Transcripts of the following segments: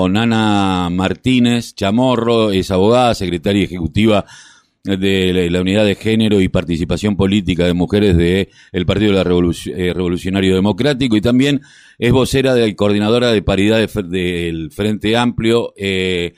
con Ana Martínez Chamorro, es abogada, secretaria ejecutiva de la Unidad de Género y Participación Política de Mujeres del el Partido eh, Revolucionario Democrático y también es vocera de coordinadora de paridad del Frente Amplio. Eh,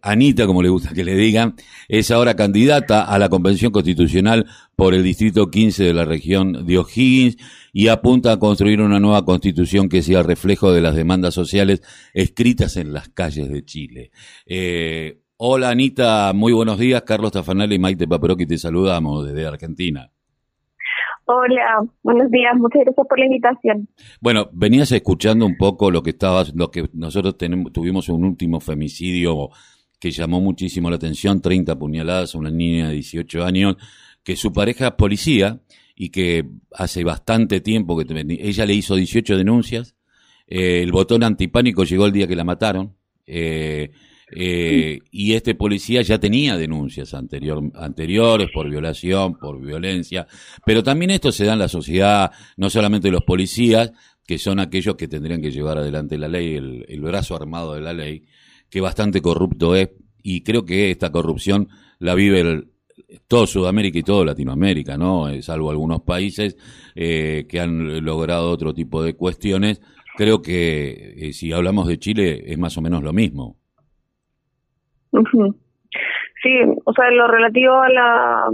Anita, como le gusta que le digan, es ahora candidata a la Convención Constitucional por el Distrito 15 de la región de O'Higgins y apunta a construir una nueva constitución que sea reflejo de las demandas sociales escritas en las calles de Chile. Eh, Hola Anita, muy buenos días. Carlos Tafanel y Maite Paperoqui te saludamos desde Argentina. Hola, buenos días, muchas gracias por la invitación. Bueno, venías escuchando un poco lo que estabas, lo que nosotros tenemos, tuvimos un último femicidio que llamó muchísimo la atención, 30 puñaladas a una niña de 18 años, que su pareja es policía y que hace bastante tiempo que ella le hizo 18 denuncias, eh, el botón antipánico llegó el día que la mataron, eh, eh, y este policía ya tenía denuncias anterior, anteriores por violación, por violencia, pero también esto se da en la sociedad, no solamente los policías, que son aquellos que tendrían que llevar adelante la ley, el, brazo armado de la ley, que bastante corrupto es, y creo que esta corrupción la vive todo Sudamérica y todo Latinoamérica, ¿no? Eh, salvo algunos países eh, que han logrado otro tipo de cuestiones. Creo que si hablamos de Chile es más o menos lo mismo. Sí, o sea, en lo relativo a la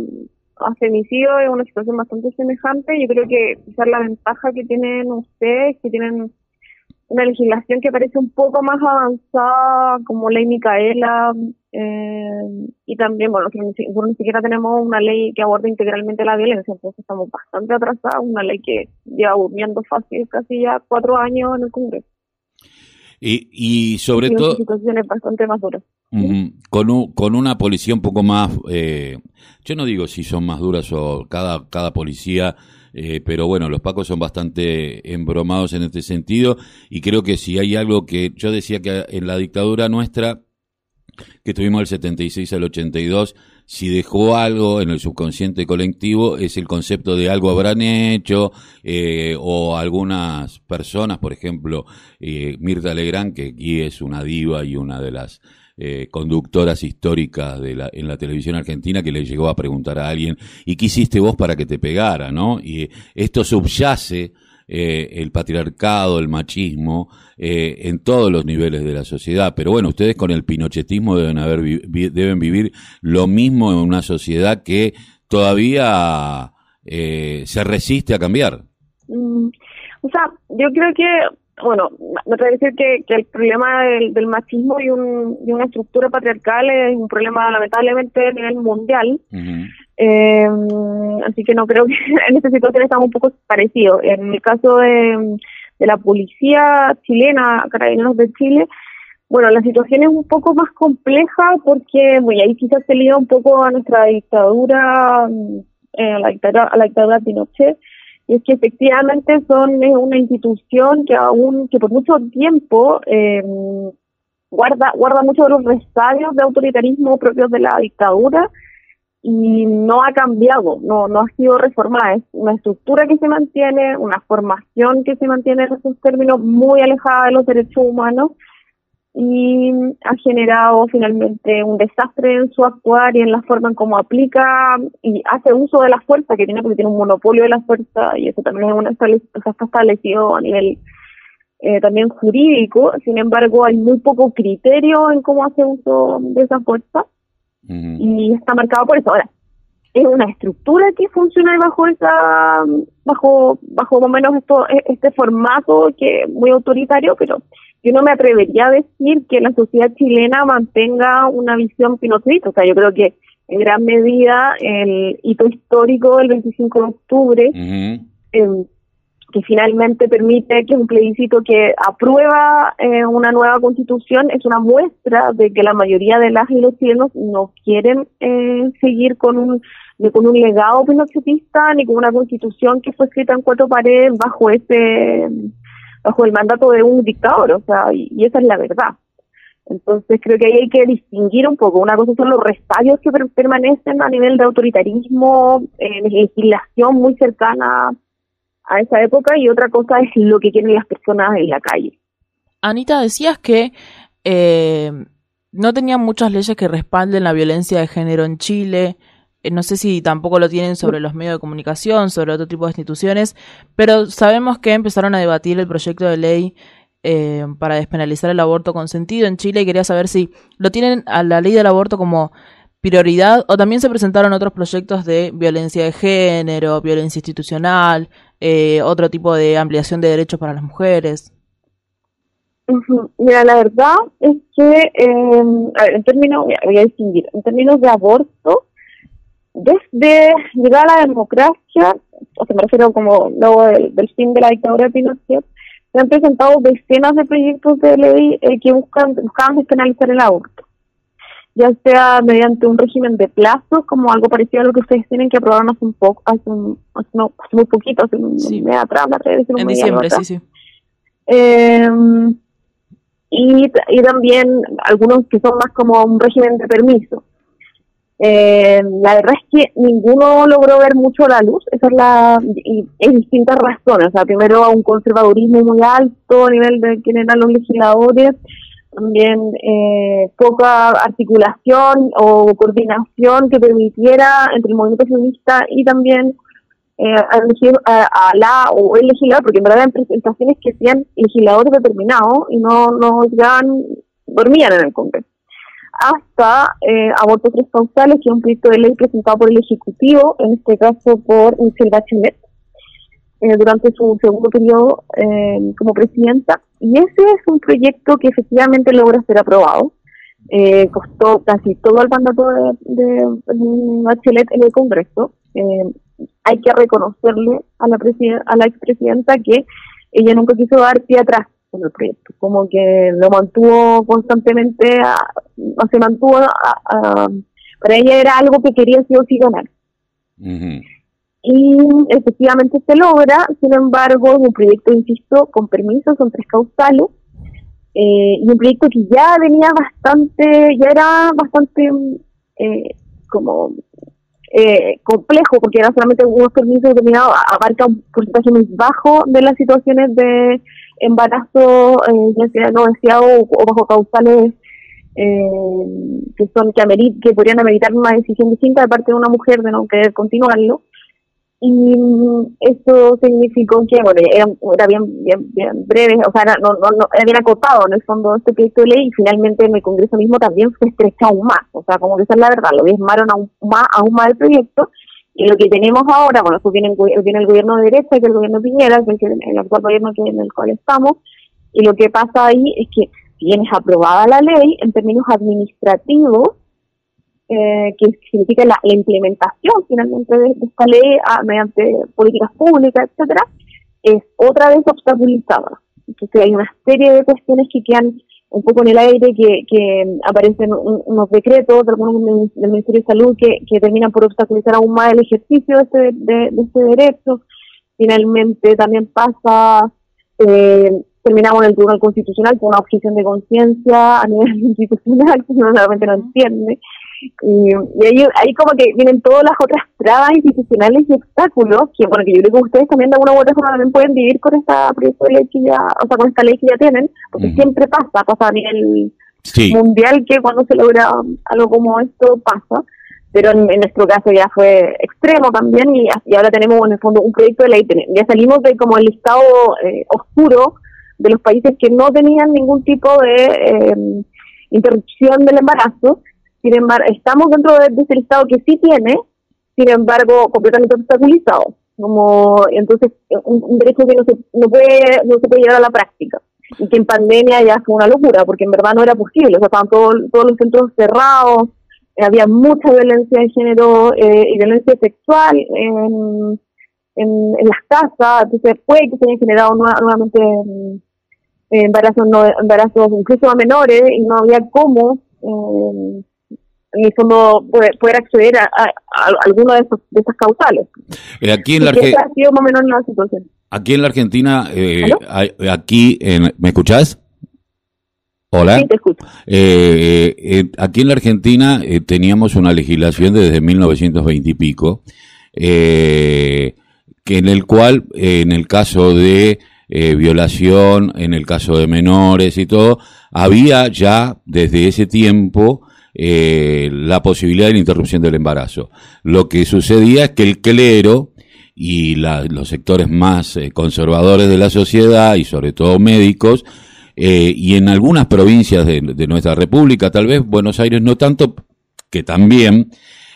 a femicidio es una situación bastante semejante. Yo creo que quizás la ventaja que tienen ustedes, que tienen una legislación que parece un poco más avanzada, como ley Micaela, eh, y también, bueno, ni, ni siquiera tenemos una ley que aborde integralmente la violencia, entonces estamos bastante atrasados, una ley que lleva durmiendo fácil casi ya cuatro años en el Congreso. Y, y sobre todo... situaciones bastante más duras con, con una policía un poco más, eh, yo no digo si son más duras o cada, cada policía, eh, pero bueno, los pacos son bastante embromados en este sentido y creo que si hay algo que yo decía que en la dictadura nuestra, que tuvimos del 76 al 82, si dejó algo en el subconsciente colectivo es el concepto de algo habrán hecho eh, o algunas personas, por ejemplo, Mirta Legrand, que aquí es una diva y una de las eh, conductoras históricas de la, en la televisión argentina que le llegó a preguntar a alguien, ¿y qué hiciste vos para que te pegara? ¿no? Y esto subyace eh, el patriarcado, el machismo, eh, en todos los niveles de la sociedad. Pero bueno, ustedes con el pinochetismo deben, haber, deben vivir lo mismo en una sociedad que todavía se resiste a cambiar. Mm, o sea, yo creo que bueno, me atrevo decir que, que el problema del, machismo y, un, y, una estructura patriarcal es un problema lamentablemente a nivel mundial. eh, así que no creo que en esta situación estamos un poco parecidos. En el caso de, de la policía chilena, Carabineros de Chile, bueno, la situación es un poco más compleja porque, bueno, ahí quizás se liga un poco a nuestra dictadura, eh, a, la dictadura a la dictadura de Pinochet, es que efectivamente son una institución que aún, que por mucho tiempo eh, guarda, guarda mucho de los resabios de autoritarismo propios de la dictadura y no ha cambiado, no, no ha sido reformada, es una estructura que se mantiene, una formación que se mantiene en esos términos muy alejada de los derechos humanos y ha generado finalmente un desastre en su actuar y en la forma en cómo aplica y hace uso de la fuerza que tiene porque tiene un monopolio de la fuerza y eso también es una está establecido a nivel eh, también jurídico. Sin embargo hay muy poco criterio en cómo hace uso de esa fuerza y está marcado por eso. Ahora es una estructura que funciona bajo esa bajo bajo más o menos esto este formato que es muy autoritario pero yo no me atrevería a decir que la sociedad chilena mantenga una visión pinochetista. O sea, yo creo que en gran medida el hito histórico del 25 de octubre, em, que finalmente permite que un plebiscito que aprueba eh, una nueva constitución, es una muestra de que la mayoría de las y los chilenos no quieren eh, seguir con un ni con un legado pinochetista, ni con una constitución que fue escrita en cuatro paredes bajo ese bajo el mandato de un dictador, o sea, y, esa es la verdad. Entonces creo que ahí hay que distinguir un poco. Una cosa son los restadios que permanecen a nivel de autoritarismo, eh, legislación muy cercana a esa época y otra cosa es lo que quieren las personas en la calle. Anita, decías que eh, no tenían muchas leyes que respalden la violencia de género en Chile. Eh, no sé si tampoco lo tienen sobre los medios de comunicación, sobre otro tipo de instituciones, pero sabemos que empezaron a debatir el proyecto de ley eh, para despenalizar el aborto consentido en Chile y quería saber si lo tienen a la ley del aborto como prioridad o también se presentaron otros proyectos de violencia de género, violencia institucional, otro tipo de ampliación de derechos para las mujeres. Mira, la verdad es que, ver, en términos, voy a distinguir, en términos de aborto, desde llegar a la democracia, o sea, me refiero como luego del, fin de la dictadura de Pinochet, se han presentado decenas de proyectos de ley eh, que buscan buscaban despenalizar el aborto, ya sea mediante un régimen de plazos, como algo parecido a lo que ustedes tienen que aprobar hace un poco, hace, un, hace, muy poquito, hace un mes atrás, en diciembre, sí, sí. Eh, y, y también algunos que son más como un régimen de permiso. Eh, la verdad es que ninguno logró ver mucho la luz, esa es la, y en distintas razones, o sea, primero un conservadurismo muy alto a nivel de quienes eran los legisladores, también eh, poca articulación o coordinación que permitiera entre el movimiento feminista y también eh, a, la o el legislador, porque en verdad eran presentaciones que hacían legisladores determinados y no, no dormían en el Congreso. Hasta eh, abortos tres causales, que es un proyecto de ley presentado por el Ejecutivo, en este caso por Michelle Bachelet, eh, durante su segundo periodo eh, como presidenta. Y ese es un proyecto que efectivamente logra ser aprobado. Eh, costó casi todo el mandato de, de, Bachelet en el Congreso. Eh, hay que reconocerle a la, a la expresidenta que ella nunca quiso dar pie atrás con el proyecto, como que lo mantuvo constantemente, o se mantuvo, para ella era algo que quería sí o sí. Y efectivamente se logra, sin embargo, es un proyecto, insisto, con permiso, son tres causales, eh, y un proyecto que ya venía bastante, ya era bastante eh, como eh, complejo, porque no solamente unos permisos determinados, abarca un porcentaje muy bajo de las situaciones de embarazo, eh, ya sea no deseado o, bajo causales eh, que son que, que podrían ameritar una decisión distinta de parte de una mujer de no querer continuarlo y eso significó que, bueno, era, bien, bien, bien breve, o sea, era, no, no, no, era bien acotado en el fondo este proyecto de ley y finalmente en el Congreso mismo también se estrecha aún más, o sea, como que esa es la verdad, lo diezmaron aún más, aún más el proyecto. Y lo que tenemos ahora, bueno, eso viene, viene el gobierno de derecha, que es el gobierno de Piñera, que el, el actual gobierno en el cual estamos, y lo que pasa ahí es que si bien es aprobada la ley, en términos administrativos, eh, que significa la, implementación finalmente de, esta ley ah, mediante políticas públicas, etcétera, es otra vez obstaculizada. Entonces hay una serie de cuestiones que quedan un poco en el aire, que, que aparecen unos decretos de algunos del Ministerio de Salud que, que terminan por obstaculizar aún más el ejercicio de este, de, este derecho. Finalmente también pasa, eh, terminamos en el Tribunal Constitucional con una objeción de conciencia a nivel institucional que uno realmente no entiende. Y, ahí, ahí como que vienen todas las otras trabas institucionales y obstáculos que, bueno, que yo creo que ustedes también de alguna u otra forma también pueden vivir con esta proyecto de ley que ya, o sea, con esta ley que ya tienen, porque siempre pasa, pasa a nivel mundial que cuando se logra algo como esto pasa, pero en, nuestro caso ya fue extremo también y, ahora tenemos en el fondo un proyecto de ley, ya salimos de como el listado eh, oscuro de los países que no tenían ningún tipo de eh, interrupción del embarazo sin embargo, estamos dentro de, ese listado que sí tiene, sin embargo, completamente obstaculizado. Como, entonces, un, derecho que no se, no, puede, no se puede llevar a la práctica. Y que en pandemia ya fue una locura, porque en verdad no era posible. O sea, estaban todos, todos los centros cerrados, eh, había mucha violencia de género eh, y violencia sexual en, en, las casas. Entonces, puede que se hayan generado nuevamente mm, embarazos, no, embarazos incluso a menores y no había cómo. Eh, en el fondo poder, acceder a, alguna de, de esas causales. Eh, aquí en la Argentina. Aquí en la Argentina, eh, aquí en, ¿me escuchás? Hola. Sí, te escucho. Eh, aquí en la Argentina teníamos una legislación desde 1920 y pico, que en el cual, en el caso de eh, violación en el caso de menores y todo, había ya desde ese tiempo eh, la posibilidad de la interrupción del embarazo. Lo que sucedía es que el clero y los sectores más eh, conservadores de la sociedad y sobre todo médicos, y en algunas provincias de, de, nuestra república, tal vez Buenos Aires no tanto, que también,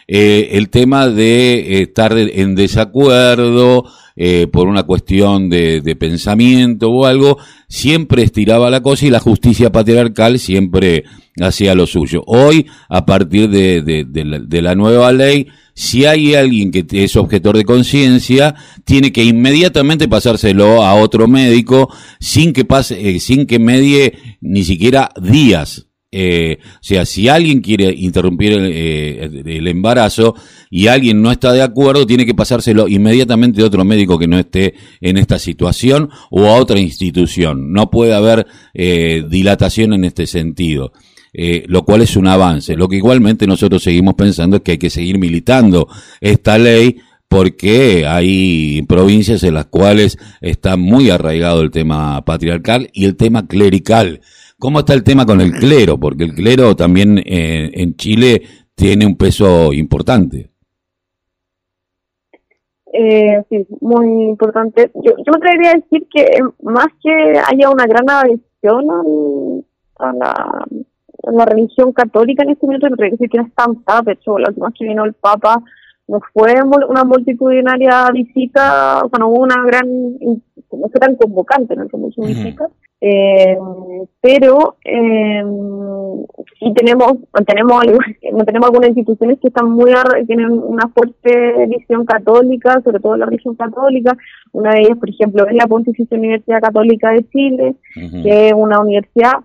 el tema de estar en desacuerdo, eh, por una cuestión de, pensamiento o algo, siempre estiraba la cosa y la justicia patriarcal siempre hacía lo suyo. Hoy, a partir de, de, la, nueva ley, si hay alguien que es objetor de conciencia, tiene que inmediatamente pasárselo a otro médico sin que pase, eh, sin que medie ni siquiera días eh, o sea, si alguien quiere interrumpir el, embarazo y alguien no está de acuerdo, tiene que pasárselo inmediatamente a otro médico que no esté en esta situación o a otra institución. No puede haber eh, dilatación en este sentido. lo cual es un avance. Lo que igualmente nosotros seguimos pensando es que hay que seguir militando esta ley porque hay provincias en las cuales está muy arraigado el tema patriarcal y el tema clerical. ¿Cómo está el tema con el clero? Porque el clero también eh, en Chile tiene un peso importante. Eh, sí, muy importante. Yo, yo me atrevería a decir que eh, más que haya una gran adhesión a, la, la, religión católica en este momento, me atrevería a decir que no es tan De hecho, la última que vino el Papa no fue una multitudinaria visita, o sea, no hubo una gran, no fue tan convocante, ¿no? Como su visita. Eh, pero eh, sí tenemos, tenemos, tenemos algunas instituciones que están muy, tienen una fuerte visión católica, sobre todo la religión católica. Una de ellas, por ejemplo, es la Pontificia Universidad Católica de Chile, que es una universidad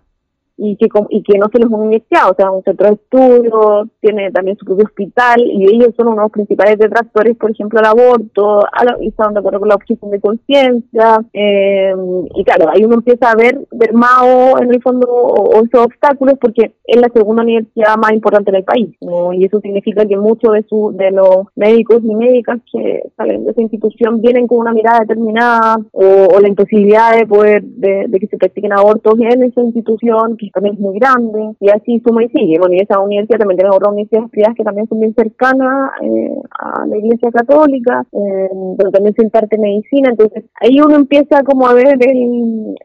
y que, y que no se les inyectado, o sea, un centro de estudio, tiene también su propio hospital, y ellos son unos principales detractores, por ejemplo, al aborto, y están de acuerdo con la objeción de conciencia, eh, y claro, ahí uno empieza a ver, ver más en el fondo o, esos obstáculos, porque es la segunda universidad más importante del país, y eso significa que muchos de, su, de los médicos y médicas que salen de esa institución vienen con una mirada determinada, o, la imposibilidad de poder, de, de que se practiquen abortos en esa institución, también es muy grande, y así suma y sigue. Bueno, y esa universidad también tiene otras universidades privadas que también son bien cercanas eh, a la iglesia católica, eh, pero también se imparte medicina, entonces ahí uno empieza como a ver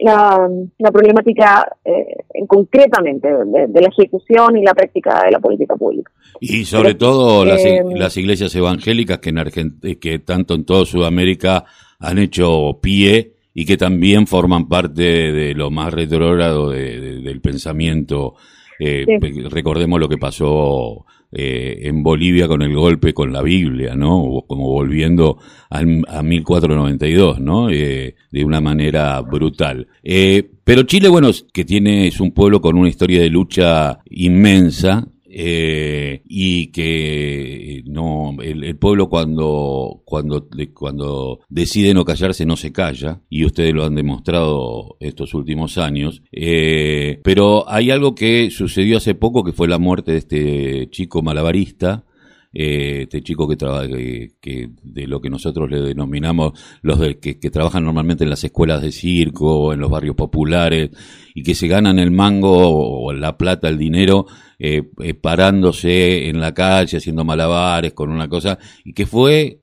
la, la, problemática eh, concretamente de, la ejecución y la práctica de la política pública. Y sobre todo las, las iglesias evangélicas que, en que tanto en toda Sudamérica han hecho pie y que también forman parte de lo más retrógrado del pensamiento. Eh, recordemos lo que pasó eh, en Bolivia con el golpe con la Biblia, ¿no? Como volviendo a 1492, ¿no? Eh, de una manera brutal. pero Chile, bueno, que tiene, es un pueblo con una historia de lucha inmensa, eh, y que no el, pueblo cuando cuando cuando decide no callarse no se calla y ustedes lo han demostrado estos últimos años eh, pero hay algo que sucedió hace poco que fue la muerte de este chico malabarista eh, este chico que trabaja, que, de lo que nosotros le denominamos los de, que, trabajan normalmente en las escuelas de circo, en los barrios populares, y que se ganan el mango o la plata, el dinero, eh, eh, parándose en la calle, haciendo malabares con una cosa, y que fue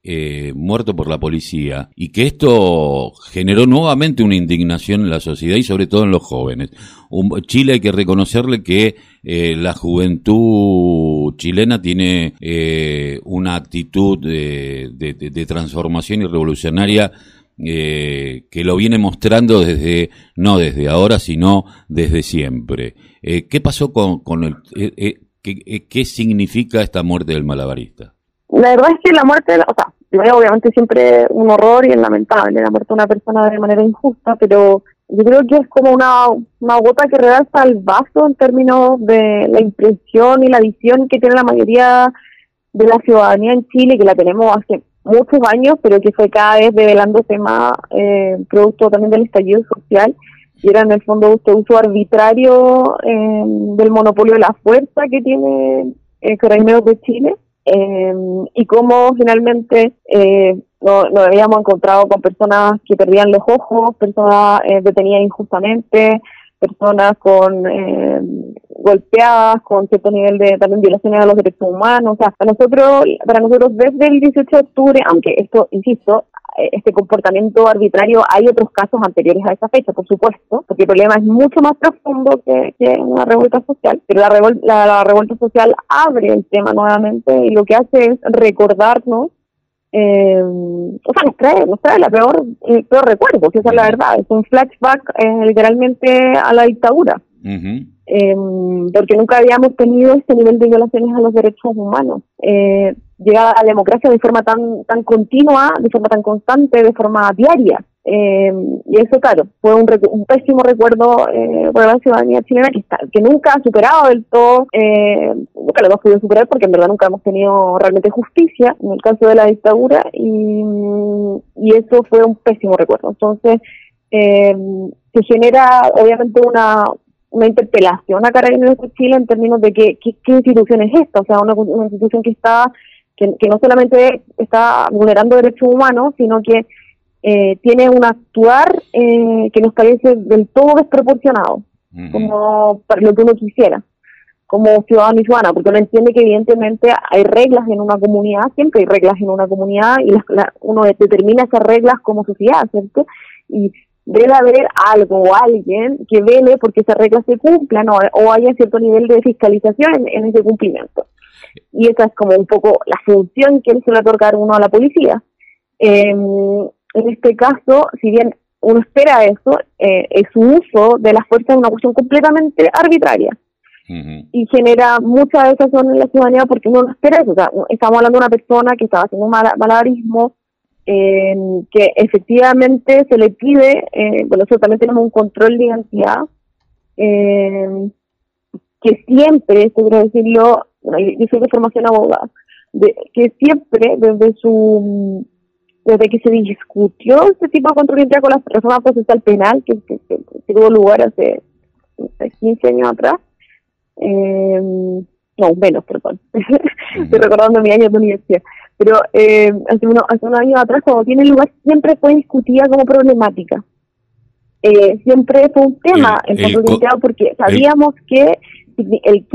muerto por la policía, y que esto generó nuevamente una indignación en la sociedad y sobre todo en los jóvenes. Chile hay que reconocerle que la juventud chilena tiene eh, una actitud de, transformación y revolucionaria eh, que lo viene mostrando desde, no desde ahora, sino desde siempre. Eh, ¿Qué pasó con, con el... Qué, qué, significa esta muerte del malabarista? La verdad es que la muerte, o sea, obviamente siempre un horror y es lamentable la muerte de una persona de manera injusta, pero yo creo que es como una, una gota que realza el vaso en términos de la impresión y la visión que tiene la mayoría de la ciudadanía en Chile, que la tenemos hace muchos años, pero que fue cada vez develándose más, eh, producto también del estallido social, y era en el fondo este uso arbitrario eh, del monopolio de la fuerza que tiene eh, Carabineros de Chile, eh, y cómo finalmente eh, nos, habíamos encontrado con personas que perdían los ojos, personas eh, detenidas injustamente, personas con eh, golpeadas, con cierto nivel de también violaciones a los derechos humanos. O sea, para nosotros, para nosotros desde el 18 de octubre, aunque esto, insisto, eh, este comportamiento arbitrario, hay otros casos anteriores a esa fecha, por supuesto, porque el problema es mucho más profundo que, una revuelta social, pero la, la, revuelta social abre el tema nuevamente y lo que hace es recordarnos eh, o sea, nos trae, nos trae la peor, el peor recuerdo, que esa es la verdad, es un flashback eh, literalmente a la dictadura, eh, porque nunca habíamos tenido este nivel de violaciones a los derechos humanos. Eh, a la democracia de forma tan, tan continua, de forma tan constante, de forma diaria. Eh, y eso, claro, fue un, un pésimo recuerdo eh, para la ciudadanía chilena que, está, que nunca ha superado del todo, eh, nunca lo hemos podido superar porque en verdad nunca hemos tenido realmente justicia en el caso de la dictadura y, y eso fue un pésimo recuerdo. Entonces, eh, se genera obviamente una, una interpelación a Carabineros de Chile en términos de que, qué, institución es esta, o sea, una, una institución que está que, que no solamente está vulnerando derechos humanos, sino que eh, tiene un actuar eh, que nos parece del todo desproporcionado, como para lo que uno quisiera, como ciudadano y ciudadana, porque uno entiende que evidentemente hay reglas en una comunidad, siempre hay reglas en una comunidad y uno determina esas reglas como sociedad, ¿cierto? Y debe haber algo o alguien que vele porque esas reglas se cumplan o, haya cierto nivel de fiscalización en, ese cumplimiento. Y esa es como un poco la función que le suele otorgar uno a la policía. Eh, en este caso, si bien uno espera eso, eh, su uso de la fuerza es una cuestión completamente arbitraria. Y genera mucha desazón en la ciudadanía porque uno no espera eso. O sea, estamos hablando de una persona que estaba haciendo un malabarismo, eh, que efectivamente se le pide, eh, bueno, nosotros también tenemos un control de identidad, eh, que siempre, esto quiero decirlo, bueno, yo, soy de formación abogada, de, que siempre desde su desde que se discutió este tipo de control con la reforma procesal penal, que, tuvo lugar hace 15 años atrás, eh, no, menos, perdón, estoy recordando mi año de universidad, pero eh, hace, uno, hace unos años atrás, cuando tiene lugar, siempre fue discutida como problemática. Eh, siempre fue un tema el, control porque sabíamos que el,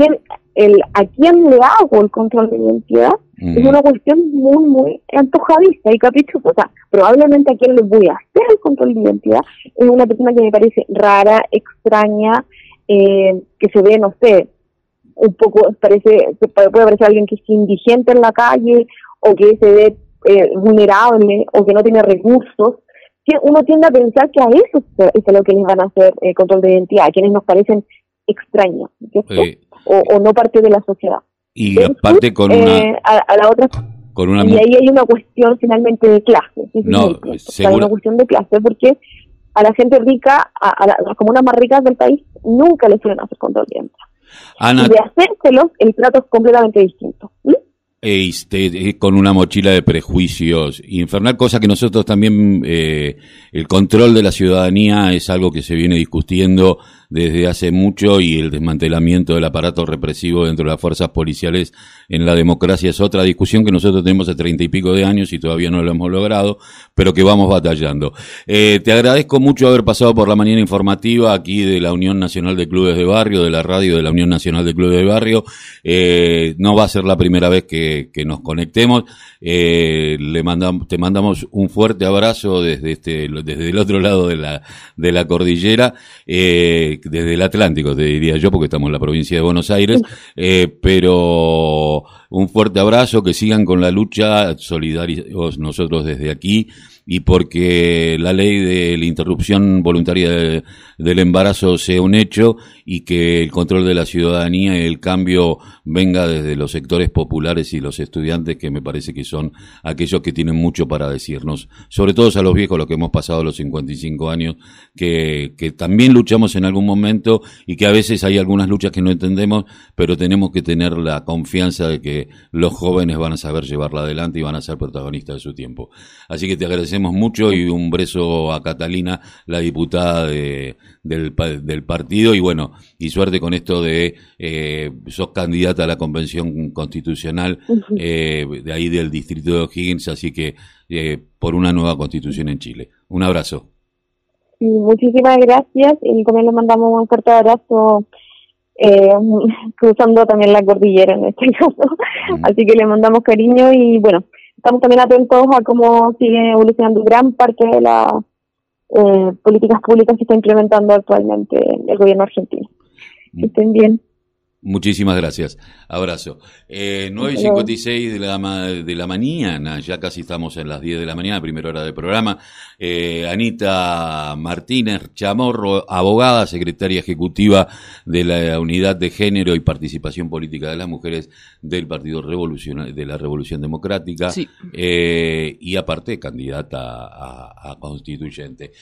el a quién le hago el control de identidad es una cuestión muy, muy antojadiza y caprichosa. O sea, probablemente a quien le voy a hacer el control de identidad es una persona que me parece rara, extraña, eh, que se ve, no sé, un poco, parece, puede parecer alguien que es indigente en la calle o que se ve eh, vulnerable o que no tiene recursos. Uno tiende a pensar que a eso es a lo que les van a hacer el control de identidad, a quienes nos parecen extraños, o, o no parte de la sociedad. Y aparte con una... Eh, a, la otra... Con una... Y ahí hay una cuestión finalmente de clase. No, Hay una cuestión de clase porque a la gente rica, a, las comunas más ricas del país, nunca les suelen hacer control de Ana... Y de hacérselos, el trato es completamente distinto. Este, con una mochila de prejuicios infernal, cosa que nosotros también, eh, el control de la ciudadanía es algo que se viene discutiendo desde hace mucho y el desmantelamiento del aparato represivo dentro de las fuerzas policiales en la democracia es otra discusión que nosotros tenemos hace treinta y pico de años y todavía no lo hemos logrado, pero que vamos batallando. Eh, te agradezco mucho haber pasado por la mañana informativa aquí de la Unión Nacional de Clubes de Barrio, de la radio de la Unión Nacional de Clubes de Barrio. Eh, no va a ser la primera vez que, nos conectemos. Eh, le mandamos, te mandamos un fuerte abrazo desde este, desde el otro lado de la, de la cordillera. Desde el Atlántico, te diría yo, porque estamos en la provincia de Buenos Aires, eh, pero un fuerte abrazo, que sigan con la lucha, solidarios nosotros desde aquí, y porque la ley de la interrupción voluntaria del embarazo sea un hecho y que el control de la ciudadanía y el cambio venga desde los sectores populares y los estudiantes, que me parece que son aquellos que tienen mucho para decirnos, sobre todo a los viejos, los que hemos pasado los 55 años, que, que también luchamos en algún momento y que a veces hay algunas luchas que no entendemos, pero tenemos que tener la confianza de que los jóvenes van a saber llevarla adelante y van a ser protagonistas de su tiempo. Así que te agradecemos agradecemos mucho y un beso a Catalina, la diputada de, del, del partido, y bueno, y suerte con esto de eh, sos candidata a la convención constitucional eh, de ahí del distrito de O'Higgins, así que eh, por una nueva constitución en Chile. Un abrazo. muchísimas gracias y también le mandamos un fuerte abrazo eh, cruzando también la cordillera en este caso. Así que le mandamos cariño y bueno, estamos también atentos a cómo sigue evolucionando gran parte de las eh, políticas públicas que está implementando actualmente el gobierno argentino. Que estén bien. Muchísimas gracias. Abrazo. Eh, 9.56 de la, de la mañana, ya casi estamos en las 10 de la mañana, primera hora del programa. Eh, Anita Martínez Chamorro, abogada, secretaria ejecutiva de la Unidad de Género y Participación Política de las Mujeres del Partido de la Revolución Democrática, eh, y aparte candidata a constituyente.